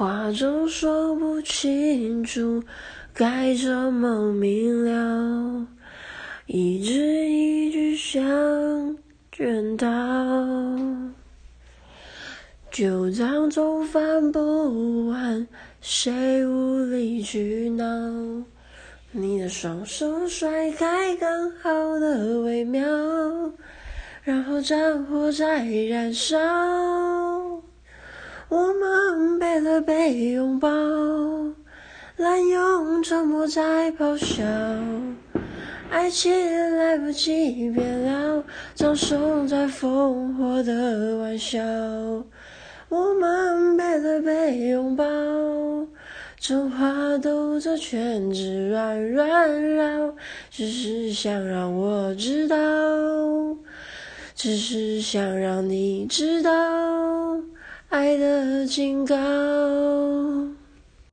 话总说不清楚，该怎么明了？一字一句像圈套，旧账总翻不完，谁无理取闹？你的双手甩开刚好的微妙，然后战火在燃烧。我们背对背拥抱，滥用沉默在咆哮，爱情来不及变老，葬送在烽火的玩笑。我们背对背拥抱，真话兜着圈子软软绕，只是想让我知道，只是想让你知道。爱的警告